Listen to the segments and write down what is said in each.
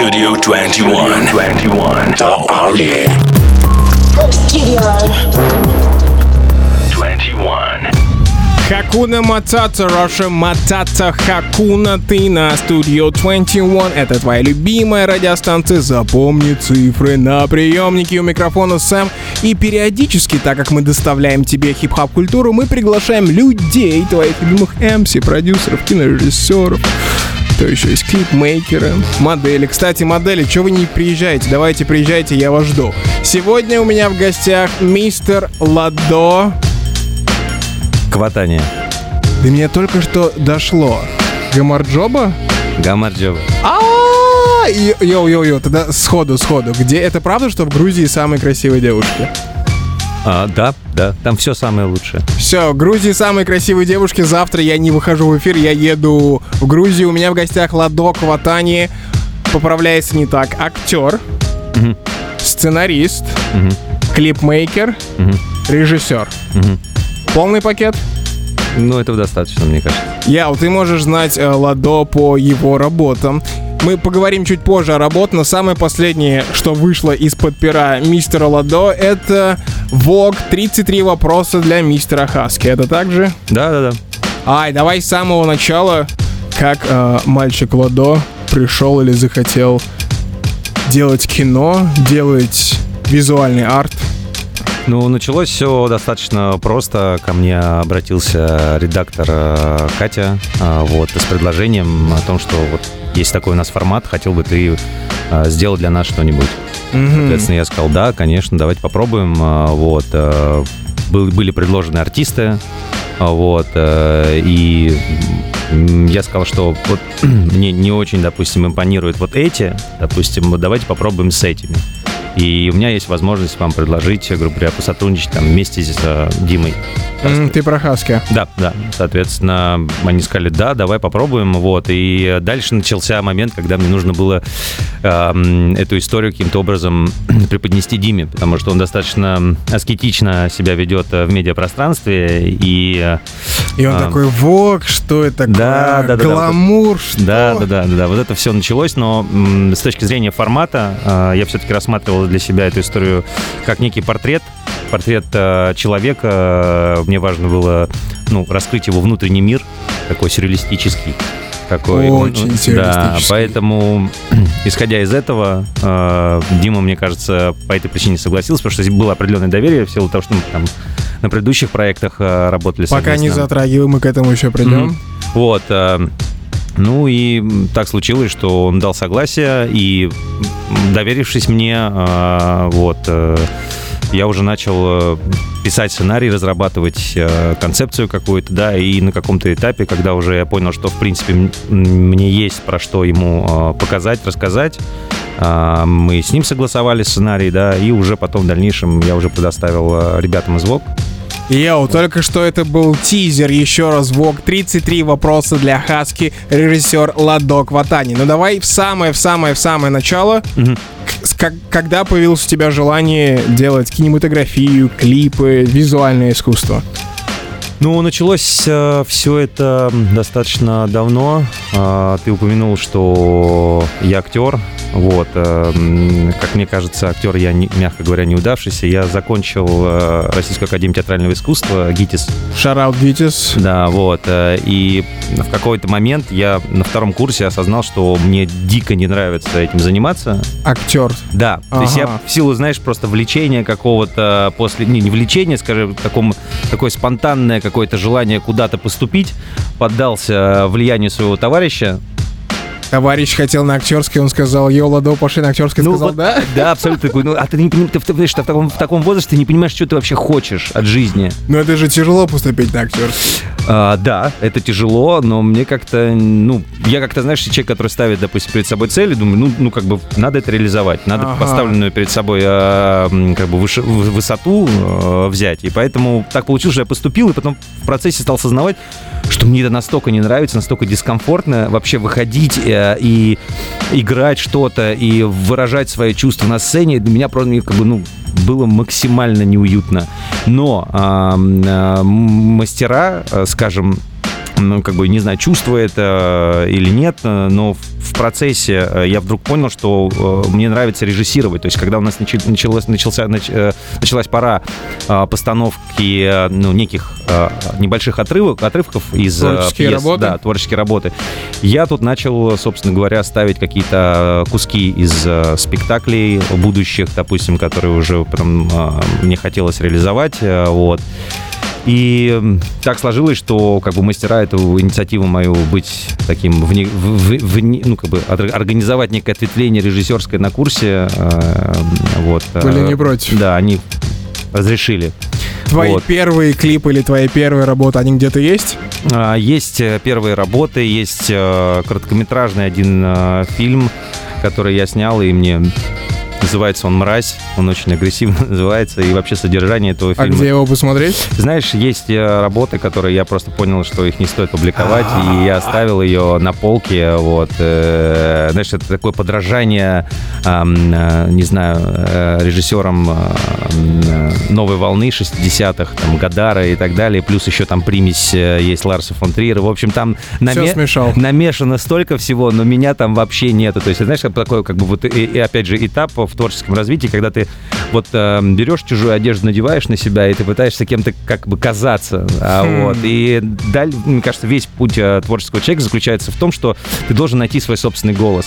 Studio 21. 21. The Army. Studio. 21. Хакуна Матата, Russia Матата Хакуна, ты на Studio 21. Это твоя любимая радиостанция. Запомни цифры на приемнике у микрофона Сэм. И периодически, так как мы доставляем тебе хип-хоп культуру, мы приглашаем людей, твоих любимых MC, продюсеров, кинорежиссеров. Кто еще есть? Клипмейкеры, модели. Кстати, модели, что вы не приезжаете? Давайте приезжайте, я вас жду. Сегодня у меня в гостях мистер Ладо. Кватания. До меня только что дошло. გამარჯობა? გამარჯობა. А, Yo-yo-yo, тогда сходу, сходу. Где это правда, что в Грузии самые красивые девушки? А, да, да, там все самое лучшее. Все, в Грузии самые красивые девушки. Завтра я не выхожу в эфир, я еду в Грузию. У меня в гостях Ладо Кватания. Поправляется не так. Актер, Мгм. сценарист, Мгм. клипмейкер, Мгм. режиссер. Мгм. Полный пакет? Ну, этого достаточно, мне кажется. Яу, ты можешь знать э, Ладо по его работам. Мы поговорим чуть позже о работе, но самое последнее, что вышло из-под пера мистера Ладо, это Vogue 33 вопроса для мистера Хаски. Это так же? Да, да, да. Ай, давай с самого начала, как э, мальчик Ладо пришел или захотел делать кино, делать визуальный арт. Ну, началось все достаточно просто. Ко мне обратился редактор э, Катя э, вот, с предложением о том, что вот есть такой у нас формат, хотел бы ты э, сделать для нас что-нибудь. Мгм. Соответственно, я сказал, да, конечно, давайте попробуем. А, Вот. э, был- Были предложены артисты, а, вот, э, и я сказал, что вот мне не очень, допустим, импонируют вот эти, допустим, давайте попробуем с этими. И у меня есть возможность вам предложить, грубо говоря, посотрудничать там вместе с э, Димой. М, Ты про Хаски. Да, да. Соответственно, они сказали, да, давай попробуем. Вот. И дальше начался момент, когда мне нужно было эм, эту историю каким-то образом преподнести Диме, потому что он достаточно аскетично себя ведет э, в медиапространстве. И э, И он А. такой, Вог, что это такое? Да, да, да, да. Гламур, что? да, да, да, да, да, вот это все началось, но м, с точки зрения формата э, я все-таки рассматривал для себя эту историю как некий портрет, портрет э, человека. Мне важно было ну, раскрыть его внутренний мир, такой сюрреалистический. Такой, Очень ну, Да, поэтому, исходя из этого, э, Дима, мне кажется, по этой причине согласился, потому что здесь было определенное доверие в силу того, что мы там на предыдущих проектах э, работали Пока не затрагиваем, мы к этому еще придем. Мгм. Вот. э, Ну и так случилось, что он дал согласие, и доверившись мне, э, вот, э, я уже начал э, писать сценарий, разрабатывать э, концепцию какую-то, да, и на каком-то этапе, когда уже я понял, что, в принципе, мне есть про что ему э, показать, рассказать, мы с ним согласовали сценарий, да, и уже потом в дальнейшем я уже предоставил ребятам из ВОК Йоу, только что это был тизер, еще раз Вог 33 вопроса для Хаски, режиссер Ладо Кватани. Ну давай в самое, в самое, в самое начало. С- как- когда появилось у тебя желание делать кинематографию, клипы, визуальное искусство? Ну, началось все это достаточно давно. А, ты упомянул, что я актер. Вот, э, как мне кажется, актер я, не- мягко говоря, неудавшийся. Я закончил э, Российскую академию театрального искусства, ГИТИС. Шараут Витис. Да, вот. э, И в какой-то момент я на втором курсе осознал, что мне дико не нравится этим заниматься. Актер. Да, то есть я Ага. в силу, знаешь, просто влечения какого-то после, не, не влечения, скажем, такому, такое спонтанное какое-то желание куда-то поступить, поддался влиянию своего товарища. Товарищ хотел на актерский, он сказал, йоу, Ладо, пошли на актерский, Ну, сказал, вот, да? Да, абсолютно такой. Ну, а ты не понимаешь, ты, в- ты, знаешь, ты в, таком, в таком возрасте не понимаешь, что ты вообще хочешь от жизни. Но это же тяжело поступить на актерский. А, да, это тяжело, но мне как-то, ну, я как-то, знаешь, человек, который ставит, допустим, перед собой цели, думаю, ну, ну как бы надо это реализовать, надо Ага. поставленную перед собой м, как бы выше- высоту а, взять, и поэтому так получилось, что я поступил, и потом в процессе стал осознавать, что мне это настолько не нравится, настолько дискомфортно вообще выходить э, и играть что-то и выражать свои чувства на сцене. Для меня просто как бы, ну, было максимально неуютно. Но а, м, мастера, э, скажем, ну, как бы, не знаю, чувствует это или нет, э, но в процессе э, я вдруг понял, что э, мне нравится режиссировать. То есть, когда у нас началось, начался, нач- началась пора постановки ну, неких небольших отрывок, отрывков из Творческие пьес, работы? да, творческие работы, я тут начал, собственно говоря, ставить какие-то куски из спектаклей будущих, допустим, которые уже потом мне хотелось реализовать. Вот. И так сложилось, что как бы мастера эту инициативу мою быть таким, вне, в- в- ну как бы ор- организовать некое ответвление режиссерское на курсе, э, вот. э, Были не против. Да, они разрешили. Твои Вот. первые клипы или твои первые работы, они где-то есть? А, Есть э, первые работы, есть короткометражный один фильм, который я снял, и мне называется он «Мразь», он очень агрессивно называется, и вообще содержание этого А фильма. где его посмотреть? Знаешь, есть э, работы, которые я просто понял, что их не стоит публиковать, и я оставил ее на полке, вот. э, Знаешь, это такое подражание, э, не знаю, режиссерам новой волны 60-х, там, Гадара и так далее, плюс еще там примесь есть Ларса фон Триера, в общем, там Все наме- смешал. намешано столько всего, но меня там вообще нету. То есть, знаешь, такой, как бы вот, и, и опять же, этап в творческом развитии, когда ты вот э, берешь чужую одежду, надеваешь на себя, и ты пытаешься кем-то как бы казаться. а, Хм. вот. И даль, мне кажется, весь путь э, творческого человека заключается в том, что ты должен найти свой собственный голос.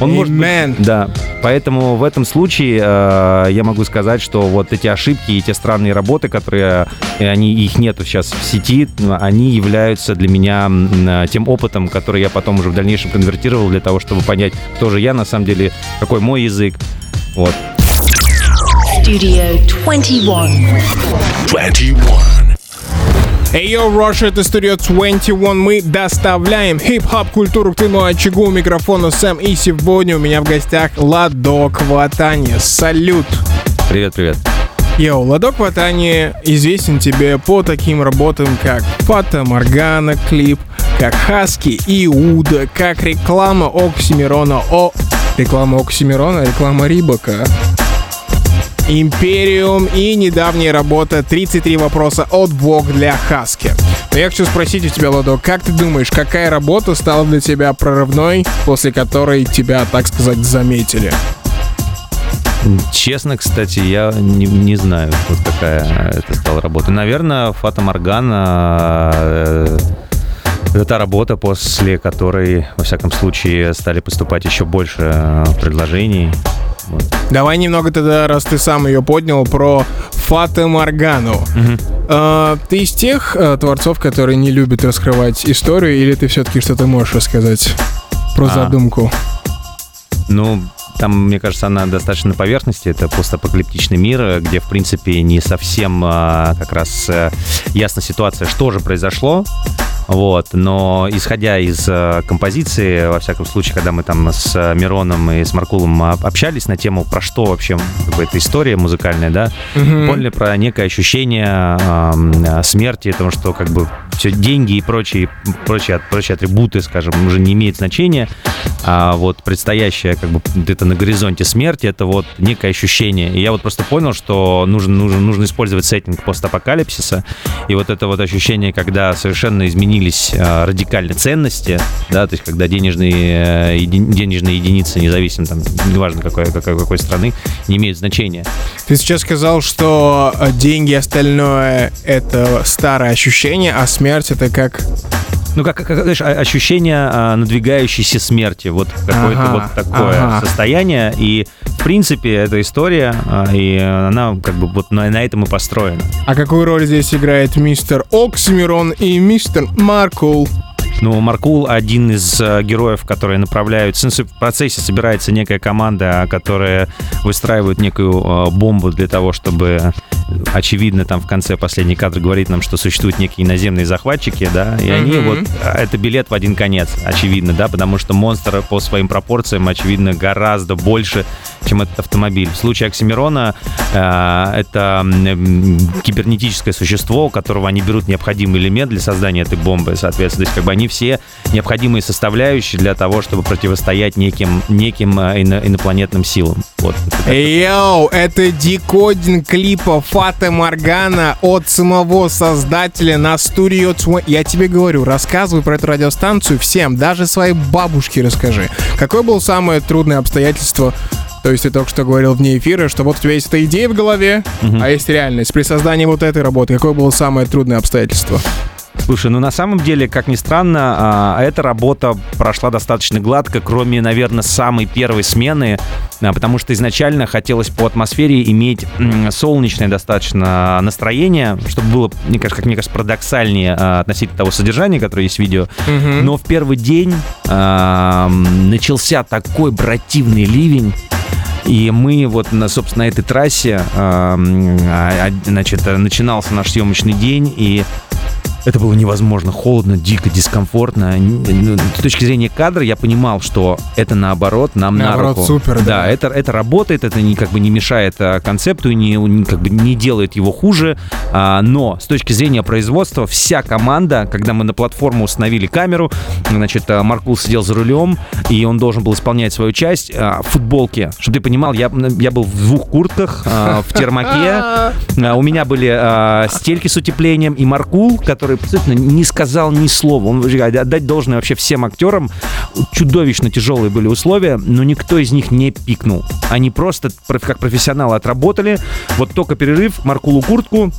Он может быть- Amen. да, поэтому в этом случае э, я могу сказать, что вот эти ошибки и те странные работы, которые э, они их нету сейчас в сети, они являются для меня э, тем опытом, который я потом уже в дальнейшем конвертировал для того, чтобы понять, кто же я на самом деле, какой мой язык. Вот. Studio 21. 21. Ey, yo, Russia, это студия 21. Мы доставляем хип-хоп культуру к твоему очагу. У микрофона Сэм. И сегодня у меня в гостях Ладо Кватания. Салют! Привет, привет. Yo, Ладо Кватания известен тебе по таким работам, как Фата Моргана клип, как Хаски Иуда, как реклама Оксимирона О... Реклама Оксимирона, реклама Рибака. Империум и недавняя работа 33 вопроса от Бог для Хаски. Но я хочу спросить у тебя, Ладо, как ты думаешь, какая работа стала для тебя прорывной, после которой тебя, так сказать, заметили? Честно, кстати, я не, не знаю, вот какая это стала работа. Наверное, Фата Моргана э, это та работа, после которой, во всяком случае, стали поступать еще больше э, предложений. Вот. Давай немного тогда, раз ты сам ее поднял, про Фата Моргану. А, ты из тех э, творцов, которые не любят раскрывать историю, или ты все-таки что-то можешь рассказать про А. задумку? Ну, там, мне кажется, она достаточно на поверхности. Это постапокалиптичный мир, э, где, в принципе, не совсем а, как раз э, ясна ситуация, что же произошло. Вот, но исходя из э, композиции, во всяком случае, когда мы там с Мироном и с Маркулом общались на тему, про что вообще как бы, эта история музыкальная, да, Мгм. поняли про некое ощущение э, смерти, потому что как бы все деньги и прочие, прочие, прочие атрибуты, скажем, уже не имеют значения, а вот предстоящее как бы где-то на горизонте смерти, это вот некое ощущение. И я вот просто понял, что нужно, нужно, нужно использовать сеттинг постапокалипсиса, и вот это вот ощущение, когда совершенно изменились э, радикально ценности, да, то есть когда денежные, э, еди- денежные единицы, независимо там, неважно какой, какой, какой страны, не имеют значения. Ты сейчас сказал, что э, деньги остальное — это старое ощущение, а смерть — это как... Ну, как, как, знаешь, ощущение а, надвигающейся смерти. Вот какое-то Ага, вот такое ага. состояние. И, в принципе, эта история, а, и она как бы вот на, на этом и построена. А какую роль здесь играет мистер Оксимирон и мистер Маркул? Ну, Маркул один из э, героев, которые направляют... В процессе собирается некая команда, которая выстраивает некую э, бомбу для того, чтобы... Очевидно, там в конце последний кадр говорит нам, что существуют некие наземные захватчики, да, и они Мгм. вот... э, Это билет в один конец, очевидно, да, потому что монстр по своим пропорциям, очевидно, гораздо больше, чем этот автомобиль. В случае Оксимирона э, это кибернетическое существо, у которого они берут необходимый элемент для создания этой бомбы, соответственно. То есть как бы они все необходимые составляющие для того, чтобы противостоять неким, неким э, ино- инопланетным силам. Вот. Йоу, это декодинг клипа Фата Моргана от самого создателя на Studio 20. Я тебе говорю, рассказывай про эту радиостанцию всем, даже своей бабушке расскажи. Какое было самое трудное обстоятельство то есть ты только что говорил вне эфира, что вот у тебя есть эта идея в голове, а есть реальность. При создании вот этой работы какое было самое трудное обстоятельство? Слушай, ну на самом деле, как ни странно, а, эта работа прошла достаточно гладко, кроме, наверное, самой первой смены, а, потому что изначально хотелось по атмосфере иметь солнечное достаточно настроение, чтобы было, мне кажется, как мне кажется, парадоксальнее а, относительно того содержания, которое есть в видео. Но в первый день а, м, начался такой противный ливень, и мы вот, на, собственно, на этой трассе, а, а, а, значит, начинался наш съемочный день, и это было невозможно, холодно, дико, дискомфортно. Ну, С точки зрения кадра я понимал, что это наоборот нам Наоборот, на руку. супер, да. Да, это, это работает, это не, как бы не мешает а, концепту, не, как бы не делает его хуже. А, но с точки зрения производства, вся команда, когда мы на платформу установили камеру, значит, а, Маркул сидел за рулем, и он должен был исполнять свою часть а, в футболке. Чтобы ты понимал, я, я был в двух куртках, а, в термаке, а, у меня были а, стельки с утеплением, и Маркул, который абсолютно не сказал ни слова. Он отдать должное вообще всем актерам. Чудовищно тяжелые были условия, но никто из них не пикнул. Они просто, как профессионалы, отработали. Вот только перерыв, Маркулу куртку,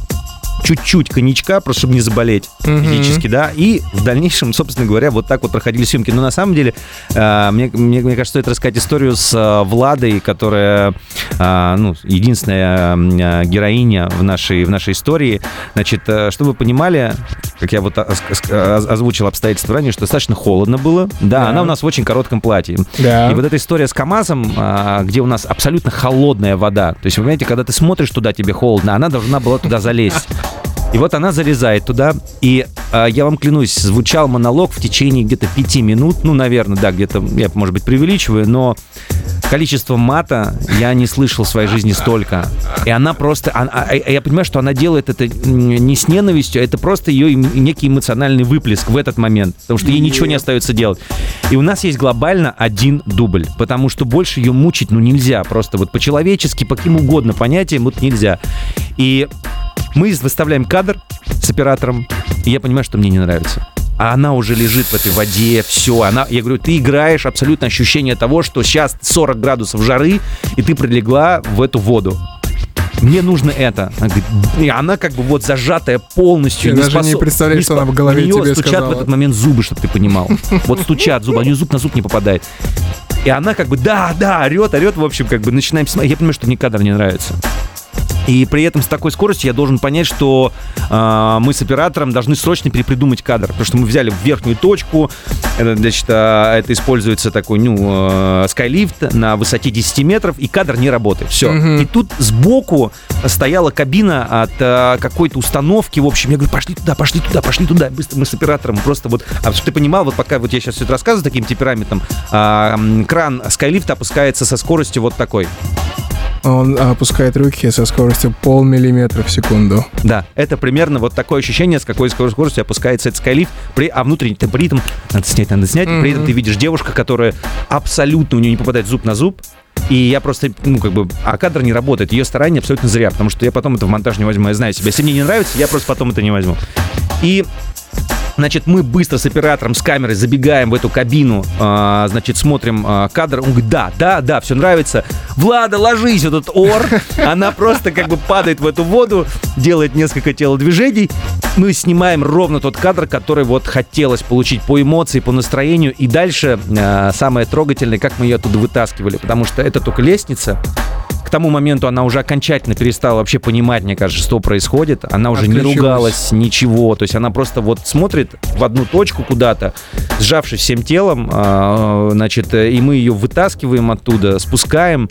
чуть-чуть коньячка, просто чтобы не заболеть физически, да, и в дальнейшем, собственно говоря, вот так вот проходили съемки. Но на самом деле, э, мне, мне, мне кажется, стоит рассказать историю с э, Владой, которая, э, ну, единственная э, героиня в нашей, в нашей истории. Значит, э, чтобы вы понимали, как я вот озвучил обстоятельства ранее, что достаточно холодно было. Да, Да. она у нас в очень коротком платье. Да. И вот эта история с КАМАЗом, где у нас абсолютно холодная вода. То есть, вы понимаете, когда ты смотришь туда, тебе холодно, она должна была туда залезть. И вот она залезает туда, и а, я вам клянусь, звучал монолог в течение где-то пяти минут, ну, наверное, да, где-то, я, может быть, преувеличиваю, но количество мата я не слышал в своей жизни столько. И она просто, а- а- а я понимаю, что она делает это не с ненавистью, это просто ее некий эмоциональный выплеск в этот момент, потому что ей ничего не остается делать. И у нас есть глобально один дубль, потому что больше ее мучить, ну, нельзя, просто вот по-человечески, по каким угодно понятиям, вот нельзя. И мы выставляем кадр с оператором, и я понимаю, что мне не нравится. А она уже лежит в этой воде, все. Она, я говорю, ты играешь абсолютно ощущение того, что сейчас 40 градусов жары, и ты прилегла в эту воду. Мне нужно это. Она говорит, и она как бы вот зажатая полностью. Я даже не способ- представляю, что она в голове У нее тебе стучат сказала. в этот момент зубы, чтобы ты понимал. Вот стучат зубы, а у нее зуб на зуб не попадает. И она как бы, да, да, орет, орет, в общем, как бы начинаем смотреть. Я понимаю, что мне кадр не нравится. И при этом с такой скоростью я должен понять, что э, мы с оператором должны срочно перепридумать кадр. Потому что мы взяли верхнюю точку, это, значит, а, это используется такой, ну, э, скайлифт на высоте 10 метров, и кадр не работает. Все. И тут сбоку стояла кабина от э, какой-то установки. В общем, я говорю, пошли туда, пошли туда, пошли туда. Быстро мы с оператором просто вот... А чтобы ты понимал, вот пока вот я сейчас все это рассказываю таким темпераментом, м, кран скайлифта опускается со скоростью вот такой. Он опускает руки со скоростью полмиллиметра в секунду. Да, это примерно вот такое ощущение, с какой скор- скоростью опускается этот скайлифт, при, а внутренний ты при этом надо снять, надо снять, при этом ты видишь девушка, которая абсолютно у нее не попадает зуб на зуб, и я просто, ну, как бы, а кадр не работает, ее старания абсолютно зря, потому что я потом это в монтаж не возьму, я знаю себя. Если мне не нравится, я просто потом это не возьму. И Значит, мы быстро с оператором, с камерой забегаем в эту кабину, а, значит, смотрим а, кадр. Он говорит, да, да, да, все нравится. Влада, ложись, этот ор. Она просто как бы падает в эту воду, делает несколько телодвижений. Мы снимаем ровно тот кадр, который вот хотелось получить по эмоции, по настроению. И дальше а, самое трогательное, как мы ее оттуда вытаскивали. Потому что это только лестница. К тому моменту она уже окончательно перестала вообще понимать, мне кажется, что происходит. Она уже не ругалась, ничего. То есть она просто вот смотрит в одну точку куда-то, сжавшись всем телом, а, значит, и мы ее вытаскиваем оттуда, спускаем.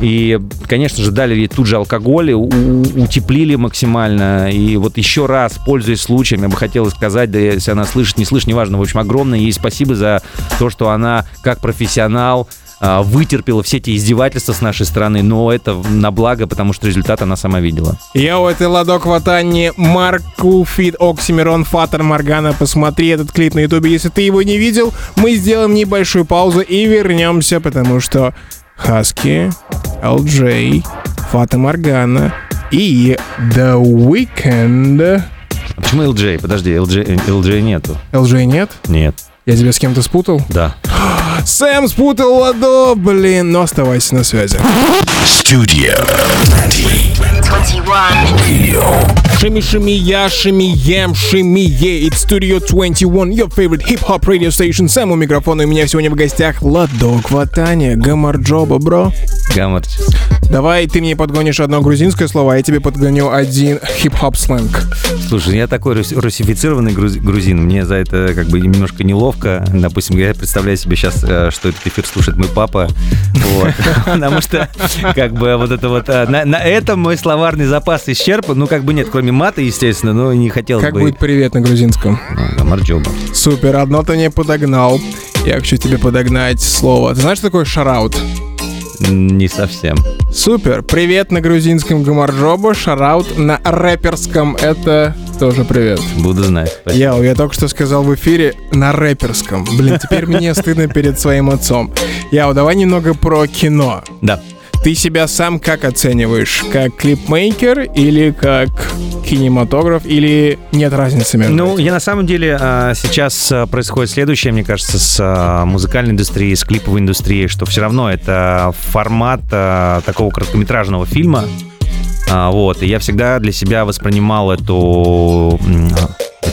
И, конечно же, дали ей тут же алкоголь, утеплили максимально. И вот еще раз, пользуясь случаем, я бы хотел сказать, да если она слышит, не слышит, неважно, в общем, огромное ей спасибо за то, что она как профессионал вытерпела все эти издевательства с нашей стороны, но это на благо, потому что результат она сама видела. Йоу, это Ладок Ватани, Марку Фит, Оксимирон, Фатер Моргана. Посмотри этот клип на ютубе, если ты его не видел. Мы сделаем небольшую паузу и вернемся, потому что Хаски LJ, Фата Моргана и The Weeknd. А Почему LJ? Подожди, LJ, LJ нету. LJ нет? Нет. Я тебя с кем-то спутал? Да. Сэм спутал Ладо, блин, но оставайся на связи. Studio 20. 21. Shimmy, shimmy, я, shimmy, ям, shimmy, yeah. It's Studio 21, your favorite hip-hop radio station. Сэм у микрофона, и у меня сегодня в гостях Ладо Кватания, Гамарджоба, бро. Гаммарч. Давай ты мне подгонишь одно грузинское слово, а я тебе подгоню один хип-хоп сленг. Слушай, я такой рус- русифицированный груз- грузин, мне за это как бы немножко неловко. Допустим, я представляю себе сейчас, э, что этот эфир слушает мой папа, потому что как бы вот это вот, э, на, этом мой словарный запас исчерпан, ну как бы нет, кроме мата, естественно, но не хотелось Как бы... будет привет на грузинском? Ну, Гамарджоба. Супер, одно ты мне подогнал. Я хочу тебе подогнать слово. Ты знаешь, что такое шараут? Не совсем. Супер. Привет на грузинском гамарджоба, шараут на рэперском. Это тоже привет. Буду знать. Спасибо. Яу, я только что сказал в эфире на рэперском. Блин, теперь мне стыдно перед своим отцом. Яу, давай немного про кино. Да. Ты себя сам как оцениваешь? Как клипмейкер или как кинематограф? Или нет разницы между Ну, этим? я на самом деле а, сейчас а, происходит следующее, мне кажется, с а, музыкальной индустрией, с клиповой индустрией, что все равно это формат такого короткометражного фильма. Вот, и я всегда для себя воспринимал эту,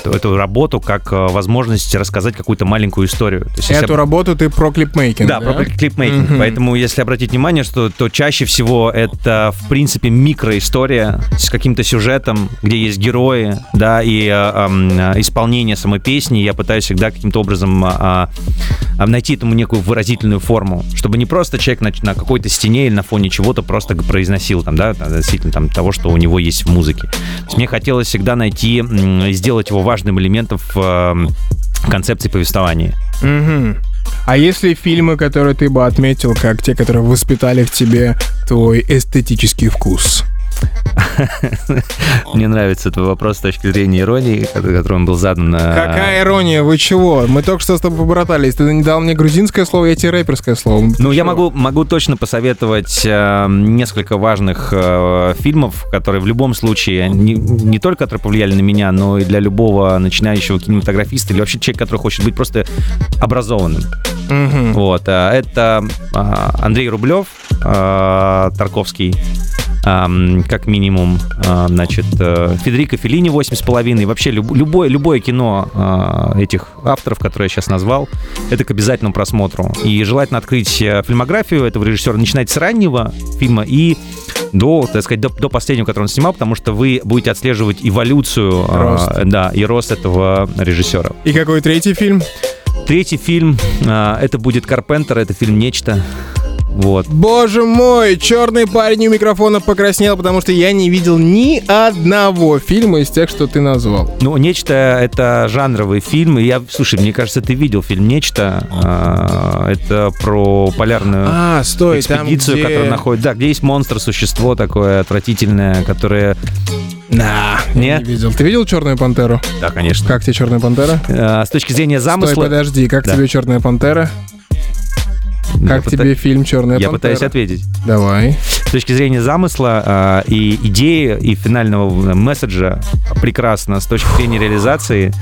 эту, эту работу как а, возможность рассказать какую-то маленькую историю. То есть, если Эту работу ты про клипмейкинг, да, про клипмейкинг. Мгм. Поэтому, если обратить внимание, что то чаще всего это, в принципе, микроистория с каким-то сюжетом, где есть герои, да, и э, э, исполнение самой песни. Я пытаюсь всегда каким-то образом а, а, найти этому некую выразительную форму, чтобы не просто человек на, на какой-то стене или на фоне чего-то просто произносил там, да, относительно там того, что у него есть в музыке. То есть мне хотелось всегда найти, сделать его важным элементом в э, концепции повествования. Мгм. А если фильмы, которые ты бы отметил, как те, которые воспитали в тебе твой эстетический вкус? Мне нравится твой вопрос с точки зрения иронии, ко- которым был задан. на- Какая ирония, вы чего? Мы только что с тобой побратались. Ты не дал мне грузинское слово, я тебе рэперское слово. Ну, Ты я чего? могу, могу точно посоветовать э, несколько важных э, фильмов, которые в любом случае не, не только которые повлияли на меня, но и для любого начинающего кинематографиста или вообще человека, который хочет быть просто образованным. Мгм. Вот, э, это э, Андрей Рублев, э, Тарковский, как минимум, э, значит, э, Федерико Феллини «Восемь с половиной». Вообще люб- любое, любое кино э, этих авторов, которые я сейчас назвал, это к обязательному просмотру. И желательно открыть э, фильмографию этого режиссера, начинать с раннего фильма и до, так сказать, до, до последнего, который он снимал, потому что вы будете отслеживать эволюцию, э, Рост. да, и рост этого режиссера. И какой третий фильм? Третий фильм, э, это будет Карпентер, это фильм «Нечто». Вот. Боже мой, черный парень у микрофона покраснел, потому что я не видел ни одного фильма из тех, что ты назвал. Ну, «Нечто» — это жанровый фильм. Я, слушай, мне кажется, ты видел фильм «Нечто». А, Это про полярную А, стой, там экспедицию, где... которая находит... Да, где есть монстр, существо такое отвратительное, которое... На, Не? я не видел. Ты видел Черную пантеру? Да, конечно. Как тебе Черная пантера? А, С точки зрения замысла... Стой, подожди, как Да. тебе Черная пантера? Я Как пыта- тебе фильм Черная Я пантера? пытаюсь ответить. Давай. С точки зрения замысла а, и идеи, и финального месседжа прекрасно. С точки зрения реализации,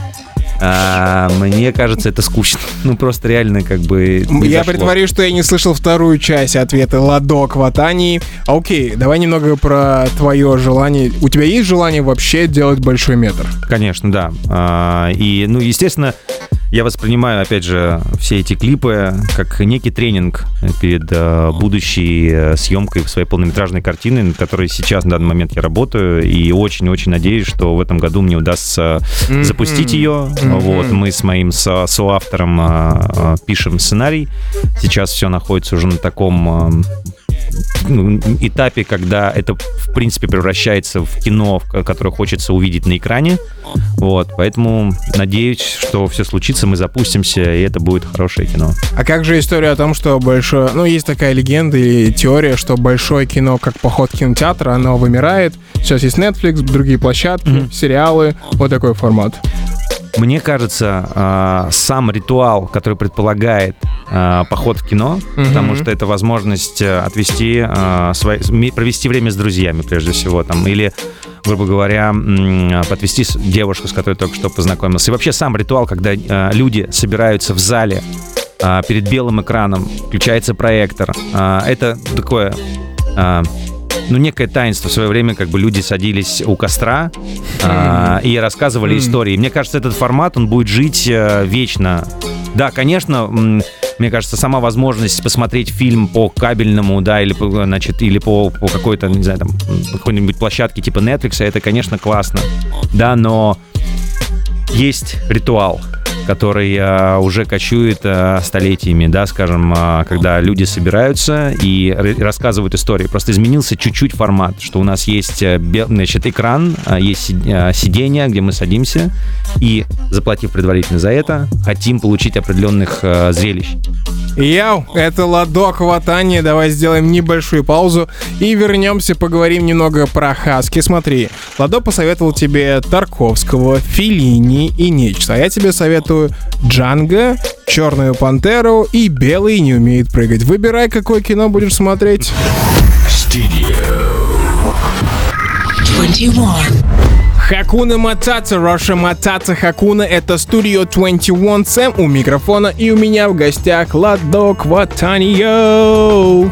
а, мне кажется, это скучно. Ну, просто реально как бы Я зашло. притворюсь, что я не слышал вторую часть ответа Ладо Кватании. Окей, давай немного про твое желание. У тебя есть желание вообще делать большой метр? Конечно, да. А, И, ну, естественно, я воспринимаю, опять же, все эти клипы как некий тренинг перед э, будущей э, съемкой своей полнометражной картины, над которой сейчас, на данный момент, я работаю, и очень-очень надеюсь, что в этом году мне удастся запустить ее. Вот, мы с моим со- соавтором э, пишем сценарий. Сейчас все находится уже на таком этапе, когда это, в принципе, превращается в кино, которое хочется увидеть на экране. Вот, поэтому надеюсь, что все случится, мы запустимся, и это будет хорошее кино. А как же история о том, что большое... Ну, есть такая легенда и теория, что большое кино, как поход в кинотеатр, оно вымирает. Сейчас есть Netflix, другие площадки, Мгм. сериалы. Вот такой формат. Мне кажется, а, сам ритуал, который предполагает э, поход в кино, Мгм. потому что это возможность э, отвести, свои- ми- провести время с друзьями, прежде всего, там, или, грубо говоря, подвести девушку, с которой только что познакомился. И вообще сам ритуал, когда люди собираются в зале перед белым экраном, включается проектор, это такое... ну, некое таинство. В свое время как бы люди садились у костра а, и рассказывали истории. Мне кажется, этот формат, он будет жить э, вечно. Да, конечно, мне кажется, сама возможность посмотреть фильм по кабельному, да, или, значит, или по, по какой-то, не знаю, там, какой-нибудь площадке типа Netflix, это, конечно, классно. Да, но есть ритуал, который э, уже кочует э, столетиями, да, скажем, э, когда люди собираются и рассказывают истории. Просто изменился чуть-чуть формат, что у нас есть значит, экран, есть си- сиденье, где мы садимся, и, заплатив предварительно за это, хотим получить определенных э, зрелищ. Яу, это Ладок Ватани. Давай сделаем небольшую паузу и вернемся, поговорим немного про Хаски. Смотри, Ладо посоветовал тебе Тарковского, Филини и нечто. А я тебе советую Джанго, Черную Пантеру и Белый не умеет прыгать. Выбирай, какое кино будешь смотреть. Studio 21. Хакуна Матата, Раша Матата Хакуна, это студио 21 Сэм у микрофона и у меня в гостях Ладок Ватанио.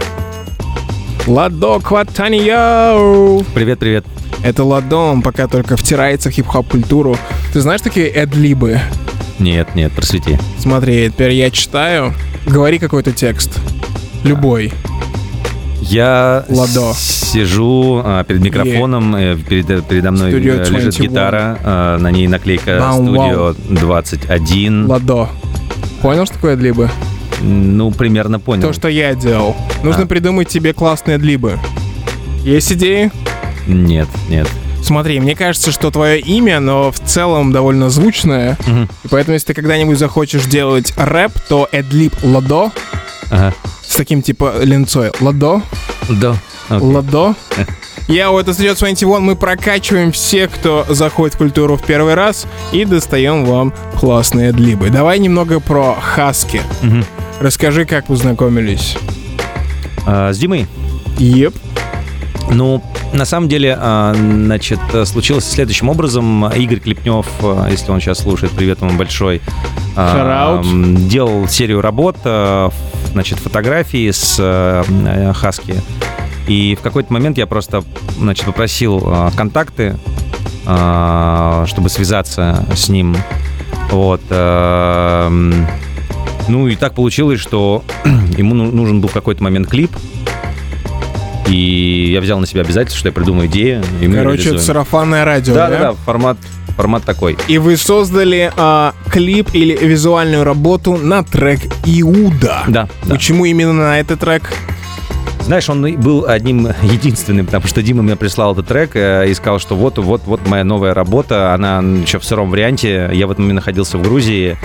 Ладок Ватанио. Привет, привет. Это Ладон, пока только втирается в хип-хоп культуру. Ты знаешь такие эдлибы? Нет, нет, просвети. Смотри, теперь я читаю. Говори какой-то текст. Любой. Я Ладо. сижу а, перед микрофоном, э, перед, передо мной Studio э, лежит 21. гитара, а, на ней наклейка Вау, Studio 21. Ладо. Понял, что такое эдлибы? Ну, примерно понял. То, что я делал. Нужно А. придумать тебе классные эдлибы. Есть идеи? Нет, нет. Смотри, мне кажется, что твое имя, оно в целом довольно звучное. Мгм. И поэтому, если ты когда-нибудь захочешь делать рэп, то эдлиб Ладо Ага. с таким типа линцой. Ладо, Да. Окей. Ладо. Я это Studio 21, мы прокачиваем всех, кто заходит в культуру в первый раз и достаем вам классные эдлибы. Давай немного про Хаски. Мгм. Расскажи, как познакомились. А, с Димой? Еп. Ну, на самом деле, а, значит, случилось следующим образом. Игорь Клепнев, э, если он сейчас слушает, привет ему большой, а, делал серию работ, значит, фотографии с э, Хаски. И в какой-то момент я просто, значит, попросил контакты, чтобы связаться с ним. Вот. Ну и так получилось, что ему ну- нужен был в какой-то момент клип. Я взял на себя обязательство, что я придумаю идею. И мы Короче, это сарафанное радио, да, да, да, формат, формат такой. И вы создали а, клип или визуальную работу на трек Иуда. Да, да. Почему именно на этот трек? Знаешь, он был одним единственным, потому что Дима мне прислал этот трек э, и сказал, что вот, вот, вот моя новая работа, она еще в сыром варианте. Я в этот момент находился в Грузии.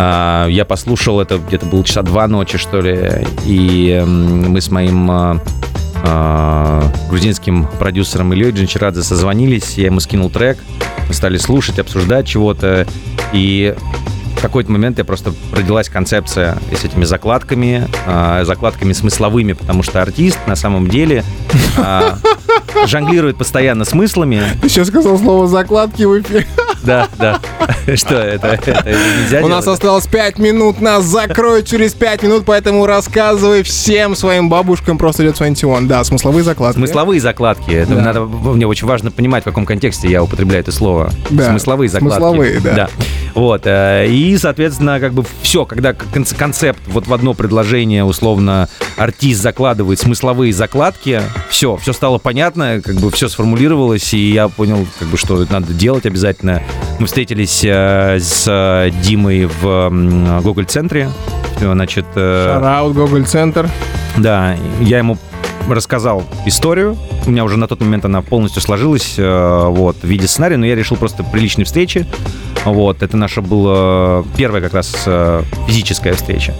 А, Я послушал это, где-то было часа два ночи, что ли, и мы с моим а, а, грузинским продюсером Ильей Джинчарадзе созвонились, я ему скинул трек, мы стали слушать, обсуждать чего-то, и в какой-то момент я просто родилась концепция с этими закладками, а, закладками смысловыми, потому что артист на самом деле а, жонглирует постоянно смыслами. Ты сейчас сказал слово закладки в эфире. Да, да. Что это? Нельзя У нас осталось 5 минут, нас закроют через 5 минут, поэтому рассказывай всем своим бабушкам просто идет 21. Да, смысловые закладки. Смысловые закладки. Это Да. надо, мне очень важно понимать, в каком контексте я употребляю это слово. Да. Смысловые закладки. Смысловые, да. Вот. э, И, соответственно, как бы все, когда кон- концепт вот в одно предложение, условно, артист закладывает смысловые закладки, все, все стало понятно, как бы все сформулировалось, и я понял, как бы, что это надо делать обязательно. Мы встретились э, с Димой в м, Google-центре. Значит, э, Шараут, Google Центр. да, я ему рассказал историю. У меня уже на тот момент она полностью сложилась э, вот, в виде сценария, но я решил просто при личной встрече. Вот, это наша была первая как раз физическая встреча.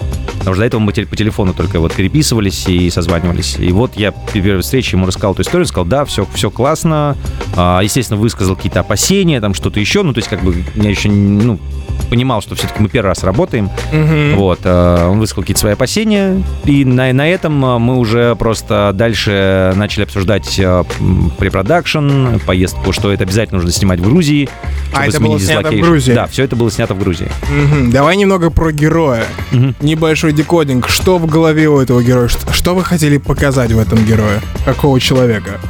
Потому что до этого мы по телефону только вот переписывались и созванивались. И вот я при первой встрече ему рассказал эту историю, сказал, да, все, все классно. А, естественно, высказал какие-то опасения, там что-то еще. Ну, то есть, как бы, я еще, ну, понимал, что все-таки мы первый раз работаем. Вот, э, он высказал какие-то свои опасения, и на, на этом э, мы уже просто дальше начали обсуждать э, препродакшн, поездку, что это обязательно нужно снимать в Грузии. А, это было снято в dislocation. Грузии? Да, все это было снято в Грузии. Мгм. Давай немного про героя. Мгм. Небольшой decoding. Что в голове у этого героя? Что, что вы хотели показать в этом герое? Какого человека?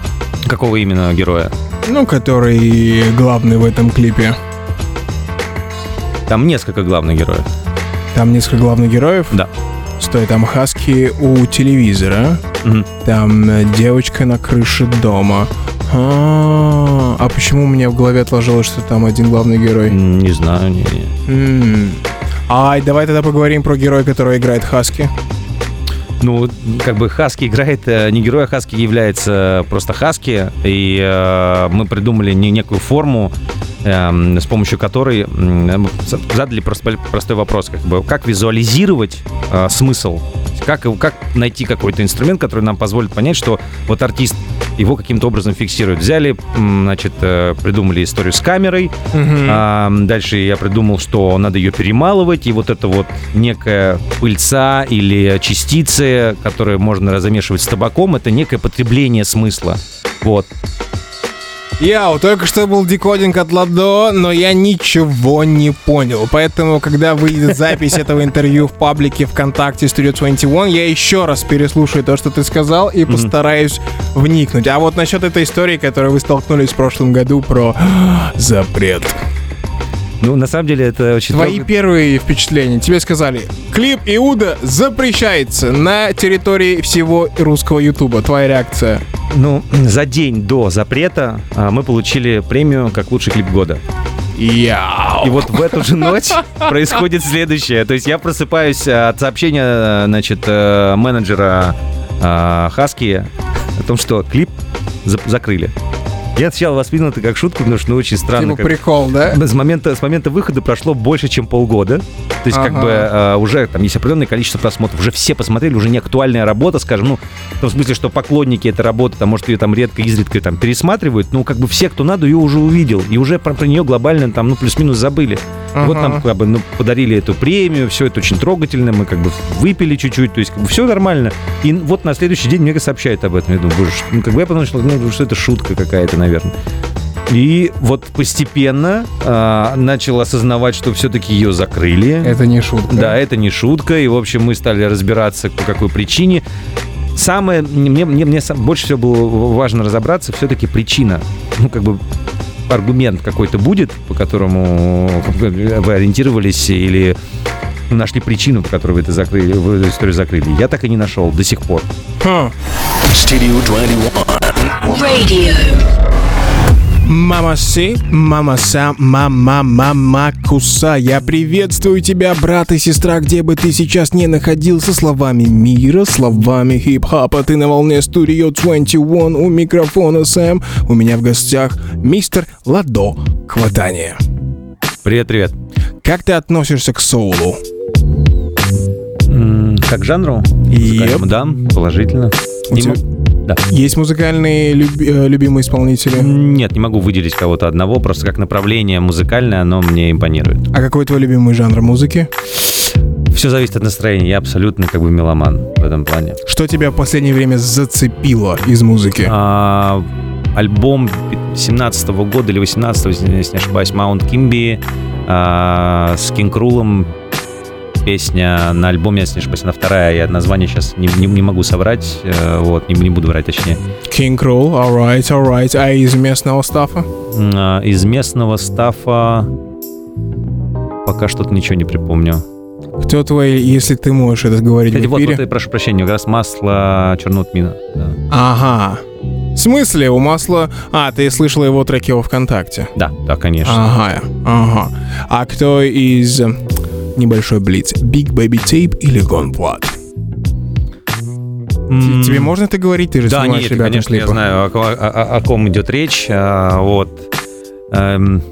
Какого именно героя? Ну, который главный в этом клипе. Там несколько главных героев. Там несколько главных героев. Да. Стой, там хаски у телевизора. Мгм. Там э, девочка на крыше дома. А, а почему у меня в голове отложилось, что там один главный герой? Не знаю, не, не. Ай, давай тогда поговорим про героя, который играет Хаски. Ну, как бы Хаски играет, э, не герой, а Хаски является просто Хаски, и э, мы придумали не- некую форму, с помощью которой за- задали простой вопрос, как бы, как визуализировать э, смысл, как, как найти какой-то инструмент, который нам позволит понять, что вот артист его каким-то образом фиксирует. Взяли, значит, э, придумали историю с камерой, а, дальше я придумал, что надо ее перемалывать, и вот это вот некая пыльца или частицы, которые можно замешивать с табаком, это некое потребление смысла. Вот. Яу, только что был декодинг от Ладо, но я ничего не понял. Поэтому, когда выйдет запись этого интервью в паблике ВКонтакте Studio 21, я еще раз переслушаю то, что ты сказал, и постараюсь вникнуть. А вот насчет этой истории, которой вы столкнулись в прошлом году про запрет. Ну, на самом деле, это очень... Твои трогательно. первые впечатления. Тебе сказали, клип Иуда запрещается на территории всего русского ютуба. Твоя реакция? Ну, за день до запрета а, мы получили премию как лучший клип года. Яу. И вот в эту же ночь происходит следующее. То есть я просыпаюсь э, от сообщения, значит, э, менеджера э, Хаски о том, что клип за- закрыли. Я сначала воспринял это как шутку, потому что ну, очень странно. Типа как- прикол, да? С момента, с момента выхода прошло больше, чем полгода. То есть, как Ага. бы э, уже там есть определенное количество просмотров. Уже все посмотрели, уже не актуальная работа, скажем, ну, в том смысле, что поклонники этой работы, там, может, ее там редко, изредка там пересматривают, ну, как бы все, кто надо, ее уже увидел. И уже про, про нее глобально там, ну, плюс-минус забыли. И Вот Ага. нам как бы ну, подарили эту премию, все это очень трогательно, мы как бы выпили чуть-чуть, то есть как бы все нормально. И вот на следующий день мне сообщают об этом. Я думаю, боже, ну, как бы я подумал, что, ну, что это шутка какая-то, наверное. И вот постепенно а, начал осознавать, что все-таки ее закрыли. Это не шутка. Да, это не шутка. И, в общем, мы стали разбираться, по какой причине. Самое, мне, мне, мне больше всего было важно разобраться, все-таки причина. Ну, как бы аргумент какой-то будет, по которому вы ориентировались или нашли причину, по которой вы это закрыли, вы эту историю закрыли. Я так и не нашел до сих пор. Ха. Studio 21. Radio. Мама мама са, мама, мама куса. Я приветствую тебя, брат и сестра, где бы ты сейчас не находился, словами мира, словами хип-хопа. Ты на волне Studio 21, у микрофона Сэм. У меня в гостях мистер Ладо Хватание. Привет-привет. Как ты относишься к соулу? М, Как к жанру? Музыкальному, Да, положительно. У тебя- Да. Есть музыкальные люби- э, любимые исполнители? Нет, не могу выделить кого-то одного, просто как направление музыкальное оно мне импонирует. А какой твой любимый жанр музыки? Все зависит от настроения, я абсолютно как бы меломан в этом плане. Что тебя в последнее время зацепило из музыки? А, альбом 17 года или 18 если не ошибаюсь, Маунт Кимби а, с Кинг Рулом. Песня на альбоме, если не ошибаюсь, она вторая. Я название сейчас не, не- не могу соврать. э, Вот, не, не буду врать точнее. King Roll, alright, alright. А из местного стафа? А, Из местного стафа пока что-то ничего не припомню. Кто твой, если ты можешь это говорить Кстати, в вот, эфире? вот, я прошу прощения, как раз масло черного тмина. Да, Ага. В смысле, у масла... А, ты слышала его треки во ВКонтакте? да, да, конечно. Ага, ага. А кто из... э, Небольшой блиц. Big Baby Tape или Gone Blood? Тебе можно это говорить? Ты же Да, снимаешь нет, ребятам конечно, я клипы. знаю, о, о- о- о ком идет речь. А, Вот. Эм,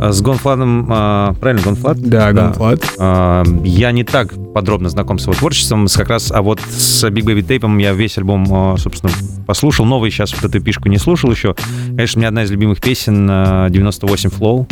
С Гонфладом, а, правильно, Гонфлад? Да, Gone Blood. А, Я не так подробно знаком с его творчеством, с как раз, а вот с Big Baby Tape я весь альбом, а, собственно, послушал. Новый сейчас вот эту пишку не слушал еще. Конечно, у меня одна из любимых песен а, 98 Flow.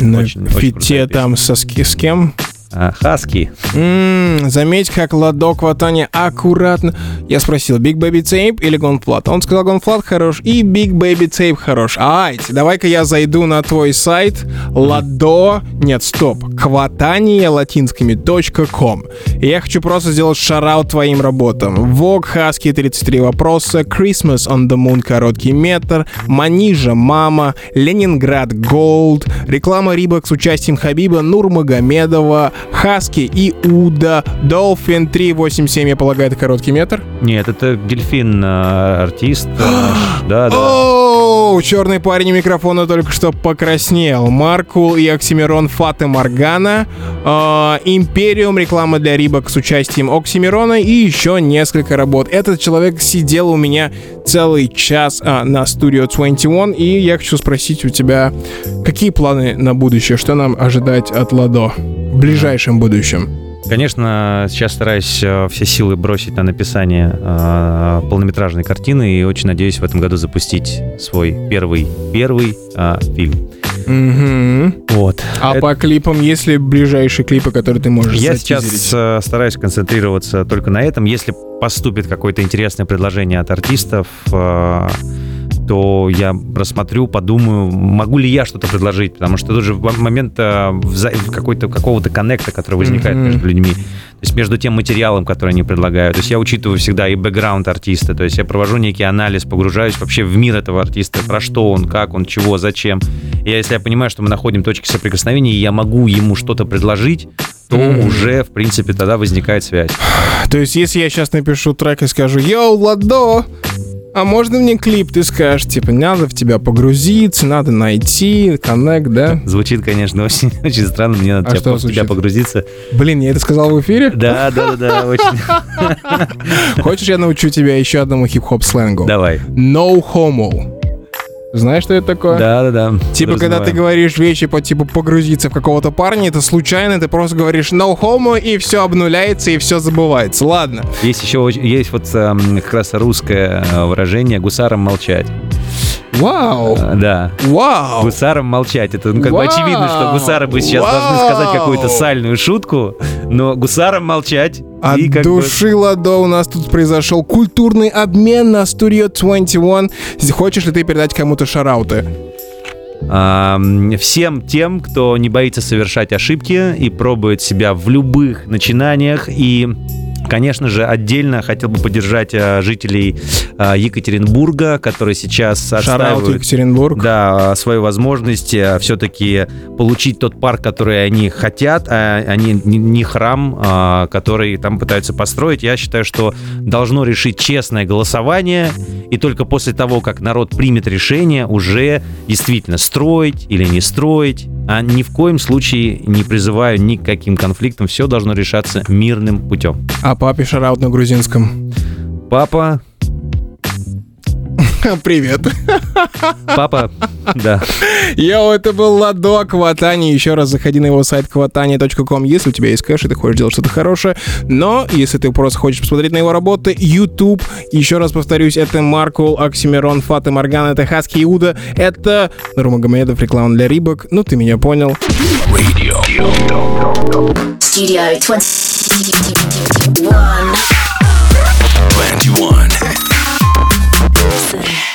На Очень- очень фите крутая там со с кем? А, Хаски. М, заметь, как ладок Ватани аккуратно. Я спросил, Big Baby Tape или Gonflat? Он сказал, Gonflat хорош и Big Baby Tape хорош. Ай, давай-ка я зайду на твой сайт ладо... Нет, стоп. Кватания латинскими .com. Я хочу просто сделать шараут твоим работам. Vogue Husky 33 вопроса, Christmas on the Moon короткий метр, Манижа Мама, Ленинград Gold, реклама Рибок с участием Хабиба Нурмагомедова, Хаски и Уда, Dolphin 387, я полагаю, это короткий метр. Нет, это дельфин, а, артист. э. Да, да. Оу, черный парень у микрофона только что покраснел. Маркул и Оксимирон Фаты Моргана. э, Империум, реклама для Рибок с участием Оксимирона и еще несколько работ. Этот человек сидел у меня целый час а, на Studio 21, и я хочу спросить у тебя, какие планы на будущее, что нам ожидать от Ладо в ближайшем будущем? Конечно, сейчас стараюсь э, все силы бросить на написание э, полнометражной картины и очень надеюсь в этом году запустить свой первый первый э, фильм. Мгм. Вот. А Это- по клипам, есть ли ближайшие клипы, которые ты можешь Я затизерить? сейчас э, стараюсь концентрироваться только на этом. Если поступит какое-то интересное предложение от артистов, э, то я рассмотрю, подумаю, могу ли я что-то предложить, потому что тут же момент э, какой-то какого-то коннекта, который возникает Мгм. между людьми, то есть между тем материалом, который они предлагают. То есть я учитываю всегда и бэкграунд артиста, то есть я провожу некий анализ, погружаюсь вообще в мир этого артиста, про что он, как он, чего, зачем. И если я понимаю, что мы находим точки соприкосновения, и я могу ему что-то предложить, то Мгм. уже, в принципе, тогда возникает связь. То есть, если я сейчас напишу трек и скажу «Йоу, Ладо, а можно мне клип?» Ты скажешь, типа, надо в тебя погрузиться, надо найти, коннект, да? Звучит, конечно, очень, очень странно, мне надо А тебя- в тебя погрузиться. Блин, я это сказал в эфире? Да, да, да, да, очень. Хочешь, я научу тебя еще одному хип-хоп сленгу? Давай. No homo. Знаешь, что это такое? Да, да, да. Типа, когда ты говоришь вещи по типу погрузиться в какого-то парня, это случайно, ты просто говоришь no homo, и все обнуляется, и все забывается. Ладно. Есть еще есть вот эм, как раз русское э, выражение «гусарам молчать». Вау. Э, Да. Вау. Гусарам молчать. Это ну, как бы Вау! очевидно, что гусары бы сейчас Вау! должны сказать какую-то сальную шутку, но гусарам молчать. От и как бы- души Ладо у нас тут произошел культурный обмен на Studio 21. Хочешь ли ты передать кому-то шарауты? Всем тем, кто не боится совершать ошибки и пробует себя в любых начинаниях и Конечно же, отдельно хотел бы поддержать а, жителей а, Екатеринбурга, которые сейчас отстаивают Екатеринбург. да, свою возможность все-таки получить тот парк, который они хотят, а они не- не храм, а, который там пытаются построить. Я считаю, что должно решить честное голосование, и только после того, как народ примет решение, уже действительно строить или не строить. А ни в коем случае не призываю ни к каким конфликтам. Все должно решаться мирным путем. А папе шараут на грузинском. Папа, Привет. папа, да. Йоу, это был Ладо Кватани. Еще раз заходи на его сайт kvatani.com, если у тебя есть кэш, и ты хочешь делать что-то хорошее. Но, если ты просто хочешь посмотреть на его работы, YouTube. Еще раз повторюсь, это Маркул, Оксимирон, Фаты Морган, это Хаски Иуда, это Нурмагомедов, реклама для Рибок. Ну, ты меня понял. Radio. Studio 21. 21. listen.